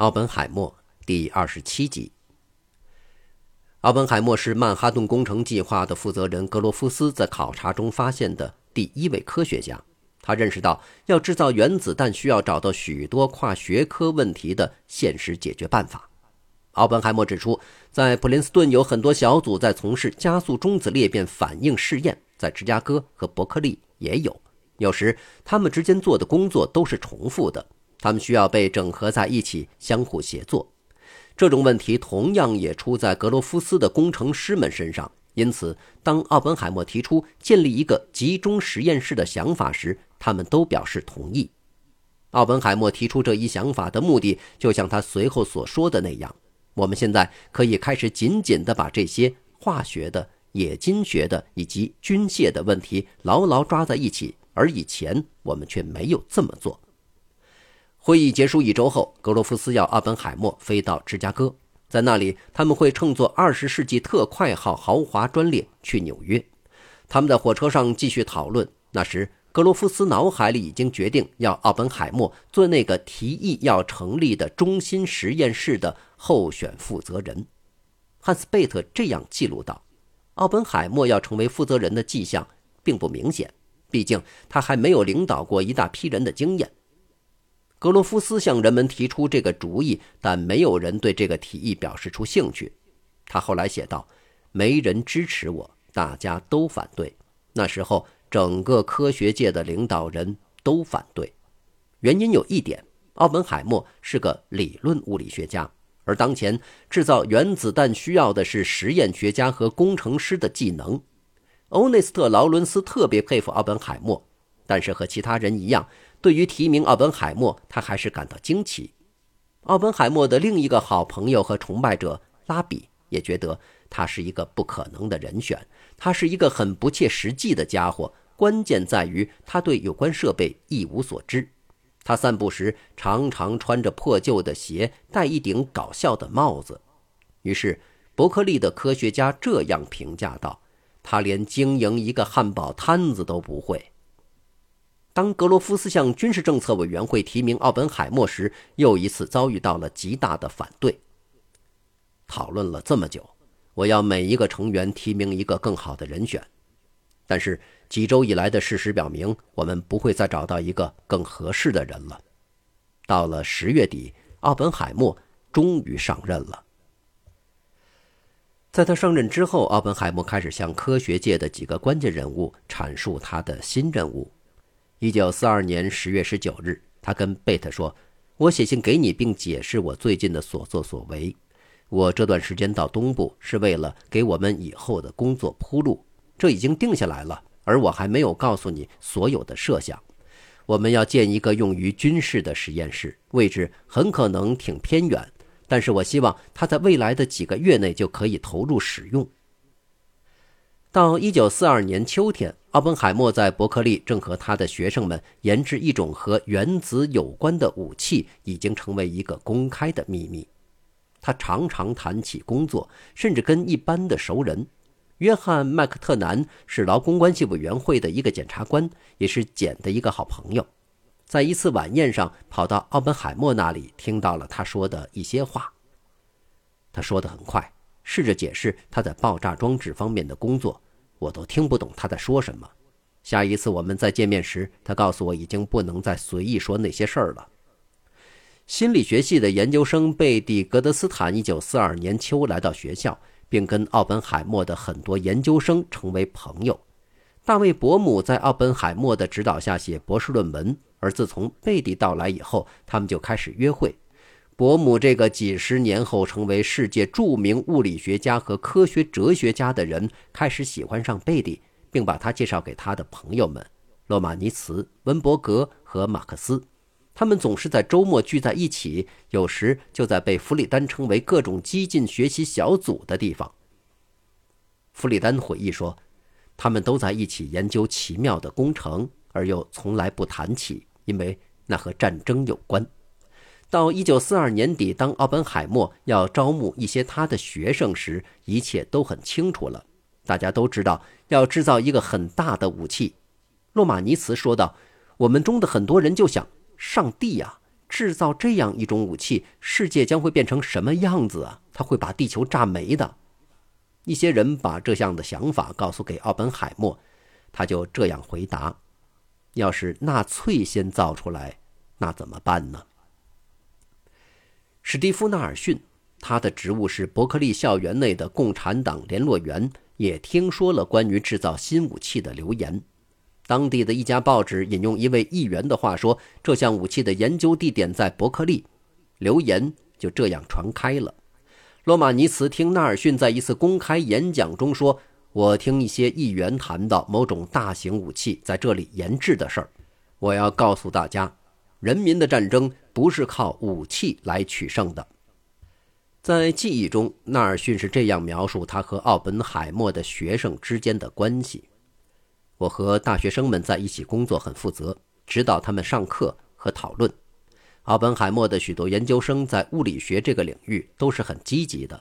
奥本海默第二十七集。奥本海默是曼哈顿工程计划的负责人格罗夫斯在考察中发现的第一位科学家。他认识到，要制造原子弹需要找到许多跨学科问题的现实解决办法。奥本海默指出，在普林斯顿有很多小组在从事加速中子裂变反应试验，在芝加哥和伯克利也有。有时，他们之间做的工作都是重复的，他们需要被整合在一起，相互协作。这种问题同样也出在格罗夫斯的工程师们身上。因此，当奥本海默提出建立一个集中实验室的想法时，他们都表示同意。奥本海默提出这一想法的目的，就像他随后所说的那样：我们现在可以开始紧紧地把这些化学的、冶金学的以及军械的问题牢牢抓在一起，而以前我们却没有这么做。会议结束一周后，格罗夫斯要奥本海默飞到芝加哥。在那里，他们会乘坐二十世纪特快号豪华专列去纽约。他们在火车上继续讨论。那时，格罗夫斯脑海里已经决定要奥本海默做那个提议要成立的中心实验室的候选负责人。汉斯·贝特这样记录道：“奥本海默要成为负责人的迹象并不明显，毕竟他还没有领导过一大批人的经验。”格罗夫斯向人们提出这个主意，但没有人对这个提议表示出兴趣。他后来写道：“没人支持我，大家都反对。那时候，整个科学界的领导人都反对。原因有一点：奥本海默是个理论物理学家，而当前制造原子弹需要的是实验学家和工程师的技能。欧内斯特·劳伦斯特别佩服奥本海默，但是和其他人一样。”对于提名奥本海默，他还是感到惊奇。奥本海默的另一个好朋友和崇拜者拉比也觉得他是一个不可能的人选。他是一个很不切实际的家伙，关键在于他对有关设备一无所知。他散步时常常穿着破旧的鞋，戴一顶搞笑的帽子。于是，伯克利的科学家这样评价道：“他连经营一个汉堡摊子都不会。”当格罗夫斯向军事政策委员会提名奥本海默时，又一次遭遇到了极大的反对。讨论了这么久，我要每一个成员提名一个更好的人选，但是几周以来的事实表明，我们不会再找到一个更合适的人了。到了十月底，奥本海默终于上任了。在他上任之后，奥本海默开始向科学界的几个关键人物阐述他的新任务。一九四二年十月十九日，他跟贝特说：“我写信给你，并解释我最近的所作所为。我这段时间到东部是为了给我们以后的工作铺路，这已经定下来了。而我还没有告诉你所有的设想。我们要建一个用于军事的实验室，位置很可能挺偏远，但是我希望它在未来的几个月内就可以投入使用。”到一九四二年秋天，奥本海默在伯克利正和他的学生们研制一种和原子有关的武器，已经成为一个公开的秘密。他常常谈起工作，甚至跟一般的熟人。约翰·麦克特南是劳工关系委员会的一个检察官，也是简的一个好朋友。在一次晚宴上，跑到奥本海默那里，听到了他说的一些话。他说的很快。试着解释他在爆炸装置方面的工作，我都听不懂他在说什么。下一次我们再见面时，他告诉我已经不能再随意说那些事儿了。心理学系的研究生贝蒂·格德斯坦1942年秋来到学校，并跟奥本海默的很多研究生成为朋友。大卫·伯姆在奥本海默的指导下写博士论文，而自从贝蒂到来以后，他们就开始约会。伯母这个几十年后成为世界著名物理学家和科学哲学家的人，开始喜欢上贝蒂，并把他介绍给他的朋友们——洛马尼茨、温伯格和马克思。他们总是在周末聚在一起，有时就在被弗里丹称为“各种激进学习小组”的地方。弗里丹回忆说：“他们都在一起研究奇妙的工程，而又从来不谈起，因为那和战争有关。”到一九四二年底，当奥本海默要招募一些他的学生时，一切都很清楚了。大家都知道要制造一个很大的武器。洛马尼茨说道：“我们中的很多人就想，上帝呀，制造这样一种武器，世界将会变成什么样子啊？他会把地球炸没的。一些人把这样的想法告诉给奥本海默，他就这样回答：“要是纳粹先造出来，那怎么办呢？”史蒂夫·纳尔逊，他的职务是伯克利校园内的共产党联络员，也听说了关于制造新武器的流言。当地的一家报纸引用一位议员的话说：“这项武器的研究地点在伯克利。”流言就这样传开了。罗马尼茨听纳尔逊在一次公开演讲中说：“我听一些议员谈到某种大型武器在这里研制的事儿。我要告诉大家，人民的战争不是靠武器来取胜的。”在记忆中，纳尔逊是这样描述他和奥本海默的学生之间的关系：“我和大学生们在一起工作，很负责，指导他们上课和讨论。”奥本海默的许多研究生在物理学这个领域都是很积极的，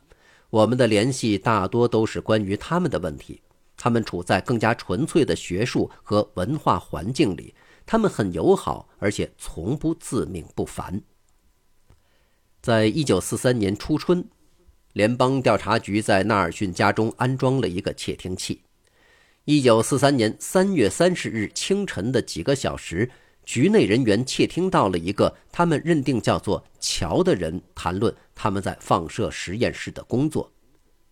我们的联系大多都是关于他们的问题。他们处在更加纯粹的学术和文化环境里，他们很友好，而且从不自命不凡。在一九四三年初春，联邦调查局在纳尔逊家中安装了一个窃听器。一九四三年三月三十日清晨的几个小时。局内人员窃听到了一个他们认定叫做乔的人谈论他们在放射实验室的工作。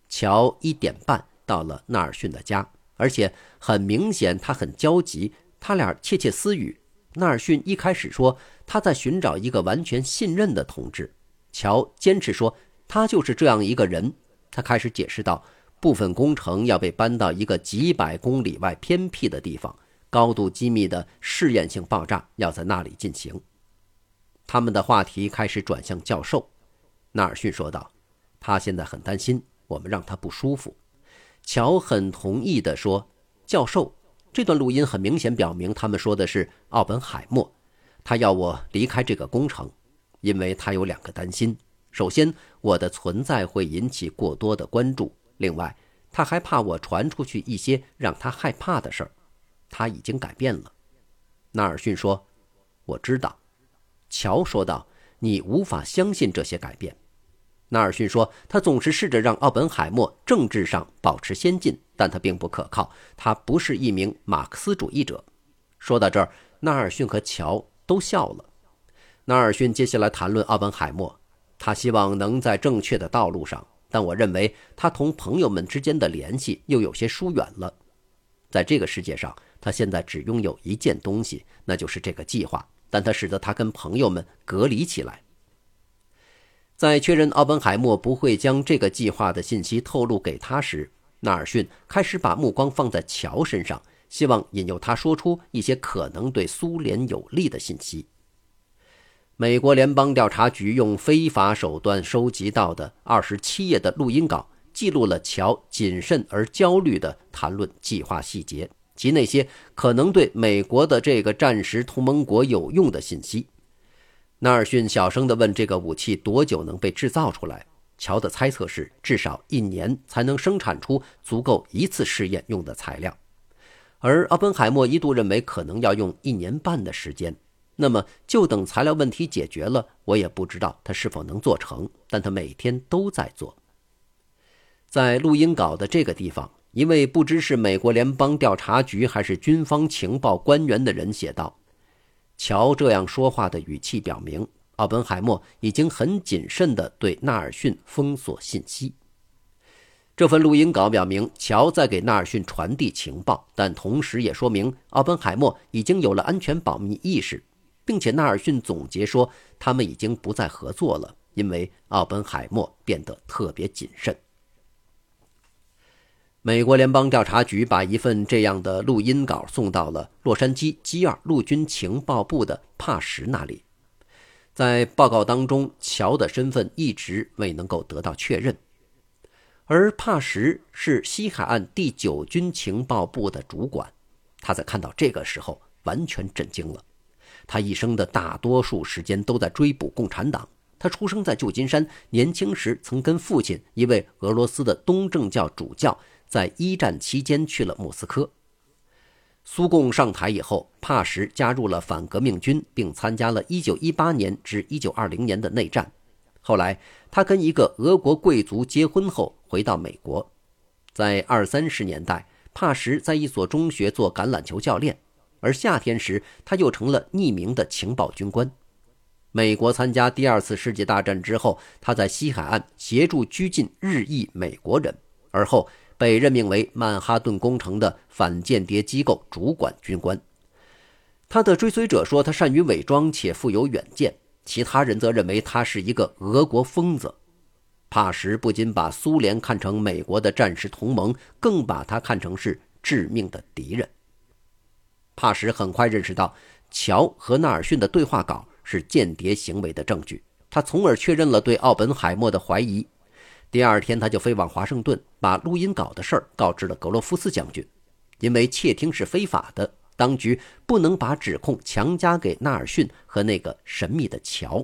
乔一点半到了纳尔逊的家，而且很明显他很焦急。他俩窃窃私语。纳尔逊一开始说他在寻找一个完全信任的同志，乔坚持说他就是这样一个人。他开始解释道，部分工程要被搬到一个几百公里外偏僻的地方。高度机密的试验性爆炸要在那里进行。他们的话题开始转向教授，纳尔逊说道：“他现在很担心，我们让他不舒服。”乔很同意地说：“教授，这段录音很明显表明，他们说的是奥本海默。他要我离开这个工程，因为他有两个担心：首先，我的存在会引起过多的关注；另外，他还怕我传出去一些让他害怕的事儿。”他已经改变了，纳尔逊说：“我知道。”乔说道：“你无法相信这些改变。”纳尔逊说：“他总是试着让奥本海默政治上保持先进，但他并不可靠。他不是一名马克思主义者。”说到这儿，纳尔逊和乔都笑了。纳尔逊接下来谈论奥本海默，他希望能在正确的道路上，但我认为他同朋友们之间的联系又有些疏远了。在这个世界上。他现在只拥有一件东西，那就是这个计划，但它使得他跟朋友们隔离起来。在确认奥本海默不会将这个计划的信息透露给他时，纳尔逊开始把目光放在乔身上，希望引诱他说出一些可能对苏联有利的信息。美国联邦调查局用非法手段收集到的二十七页的录音稿，记录了乔谨慎而焦虑地谈论计划细节。及那些可能对美国的这个战时同盟国有用的信息，纳尔逊小声地问：“这个武器多久能被制造出来？”乔的猜测是至少一年才能生产出足够一次试验用的材料，而奥本海默一度认为可能要用一年半的时间。那么就等材料问题解决了，我也不知道他是否能做成，但他每天都在做。在录音稿的这个地方。一位不知是美国联邦调查局还是军方情报官员的人写道：“乔这样说话的语气表明，奥本海默已经很谨慎地对纳尔逊封锁信息。这份录音稿表明，乔在给纳尔逊传递情报，但同时也说明奥本海默已经有了安全保密意识，并且纳尔逊总结说，他们已经不再合作了，因为奥本海默变得特别谨慎。”美国联邦调查局把一份这样的录音稿送到了洛杉矶 G 二陆军情报部的帕什那里。在报告当中，乔的身份一直未能够得到确认，而帕什是西海岸第九军情报部的主管。他在看到这个时候完全震惊了。他一生的大多数时间都在追捕共产党。他出生在旧金山，年轻时曾跟父亲一位俄罗斯的东正教主教。在一战期间去了莫斯科。苏共上台以后，帕什加入了反革命军，并参加了1918年至1920年的内战。后来，他跟一个俄国贵族结婚后，回到美国。在二三十年代，帕什在一所中学做橄榄球教练，而夏天时，他又成了匿名的情报军官。美国参加第二次世界大战之后，他在西海岸协助拘禁日裔美国人，而后被任命为曼哈顿工程的反间谍机构主管军官。他的追随者说他善于伪装且富有远见，其他人则认为他是一个俄国疯子。帕什不仅把苏联看成美国的战时同盟，更把他看成是致命的敌人。帕什很快认识到乔和纳尔逊的对话稿。是间谍行为的证据，他从而确认了对奥本海默的怀疑。第二天，他就飞往华盛顿，把录音稿的事儿告知了格罗夫斯将军。因为窃听是非法的，当局不能把指控强加给纳尔逊和那个神秘的乔，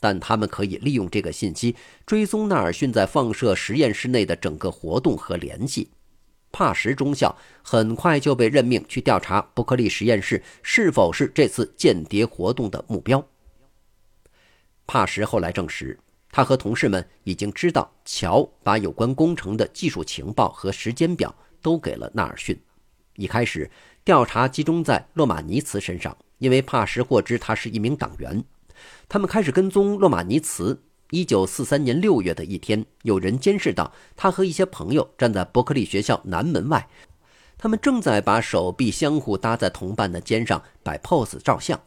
但他们可以利用这个信息追踪纳尔逊在放射实验室内的整个活动和联系。帕什中校很快就被任命去调查伯克利实验室是否是这次间谍活动的目标。帕什后来证实，他和同事们已经知道乔把有关工程的技术情报和时间表都给了纳尔逊。一开始，调查集中在洛马尼茨身上，因为帕什获知他是一名党员。他们开始跟踪洛马尼茨。一九四三年六月的一天，有人监视到他和一些朋友站在伯克利学校南门外，他们正在把手臂相互搭在同伴的肩上摆 pose 照相。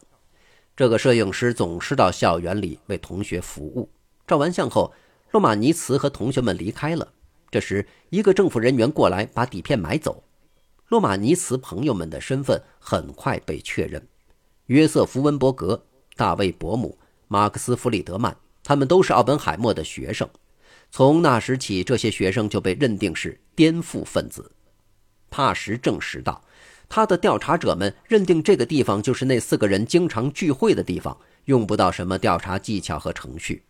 这个摄影师总是到校园里为同学服务。照完相后，洛马尼茨和同学们离开了。这时，一个政府人员过来把底片买走。洛马尼茨朋友们的身份很快被确认：约瑟夫·温伯格、大卫·伯姆、马克思·弗里德曼，他们都是奥本海默的学生。从那时起，这些学生就被认定是颠覆分子。帕什证实道。他的调查者们认定这个地方就是那四个人经常聚会的地方，用不到什么调查技巧和程序。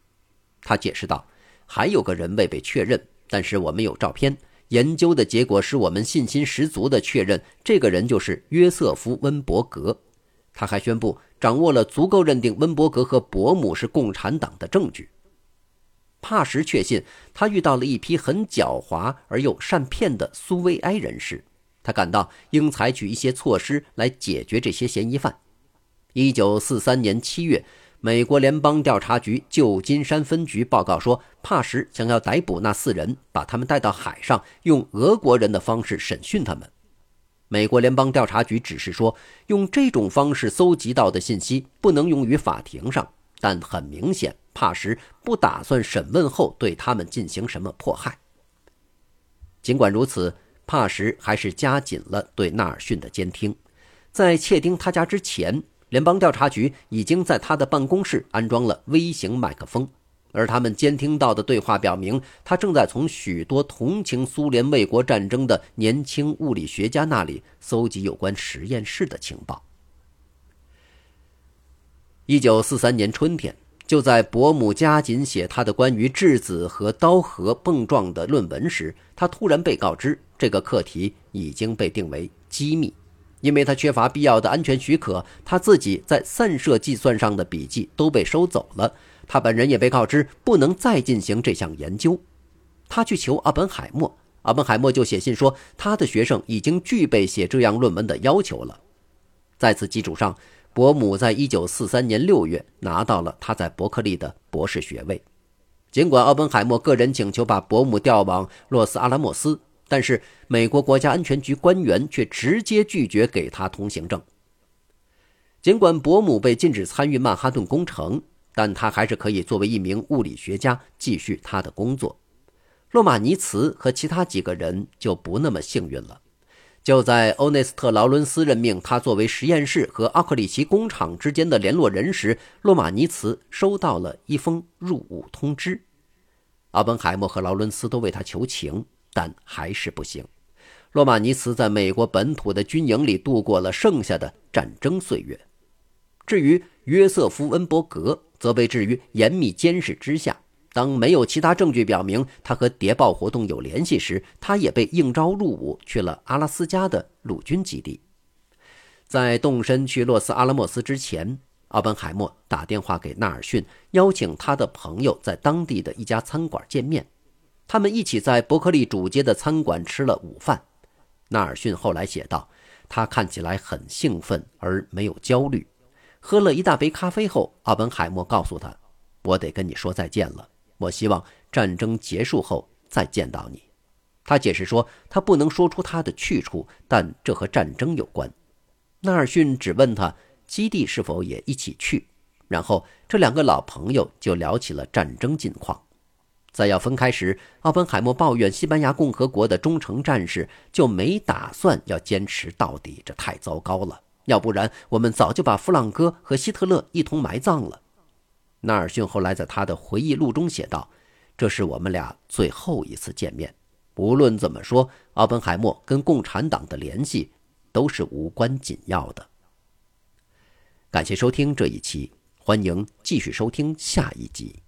他解释道：“还有个人未被确认，但是我们有照片。研究的结果使我们信心十足地确认，这个人就是约瑟夫·温伯格。”他还宣布掌握了足够认定温伯格和伯母是共产党的证据。帕什确信他遇到了一批很狡猾而又善骗的苏维埃人士。他感到应采取一些措施来解决这些嫌疑犯。一九四三年七月，美国联邦调查局旧金山分局报告说，帕什想要逮捕那四人，把他们带到海上，用俄国人的方式审讯他们。美国联邦调查局指示说，用这种方式搜集到的信息不能用于法庭上。但很明显，帕什不打算审问后对他们进行什么迫害。尽管如此。帕什还是加紧了对纳尔逊的监听，在窃听他家之前，联邦调查局已经在他的办公室安装了微型麦克风，而他们监听到的对话表明，他正在从许多同情苏联卫国战争的年轻物理学家那里搜集有关实验室的情报。一九四三年春天。就在伯母加紧写他的关于质子和刀核碰撞的论文时，他突然被告知这个课题已经被定为机密，因为他缺乏必要的安全许可。他自己在散射计算上的笔记都被收走了，他本人也被告知不能再进行这项研究。他去求奥本海默，奥本海默就写信说他的学生已经具备写这样论文的要求了。在此基础上。伯母在一九四三年六月拿到了他在伯克利的博士学位。尽管奥本海默个人请求把伯母调往洛斯阿拉莫斯，但是美国国家安全局官员却直接拒绝给他通行证。尽管伯母被禁止参与曼哈顿工程，但他还是可以作为一名物理学家继续他的工作。洛马尼茨和其他几个人就不那么幸运了。就在欧内斯特·劳伦斯任命他作为实验室和奥克里奇工厂之间的联络人时，洛马尼茨收到了一封入伍通知。奥本海默和劳伦斯都为他求情，但还是不行。洛马尼茨在美国本土的军营里度过了剩下的战争岁月。至于约瑟夫·温伯格，则被置于严密监视之下。当没有其他证据表明他和谍报活动有联系时，他也被应召入伍，去了阿拉斯加的陆军基地。在动身去洛斯阿拉莫斯之前，奥本海默打电话给纳尔逊，邀请他的朋友在当地的一家餐馆见面。他们一起在伯克利主街的餐馆吃了午饭。纳尔逊后来写道：“他看起来很兴奋，而没有焦虑。喝了一大杯咖啡后，奥本海默告诉他：‘我得跟你说再见了。我希望战争结束后再见到你。’他解释说，他不能说出他的去处，但这和战争有关。”纳尔逊只问他基地是否也一起去，然后这两个老朋友就聊起了战争近况。在要分开时，奥本海默抱怨西班牙共和国的忠诚战士就没打算要坚持到底，这太糟糕了。要不然我们早就把弗朗哥和希特勒一同埋葬了。纳尔逊后来在他的回忆录中写道：“这是我们俩最后一次见面。无论怎么说，奥本海默跟共产党的联系。”都是无关紧要的。感谢收听这一期，欢迎继续收听下一集。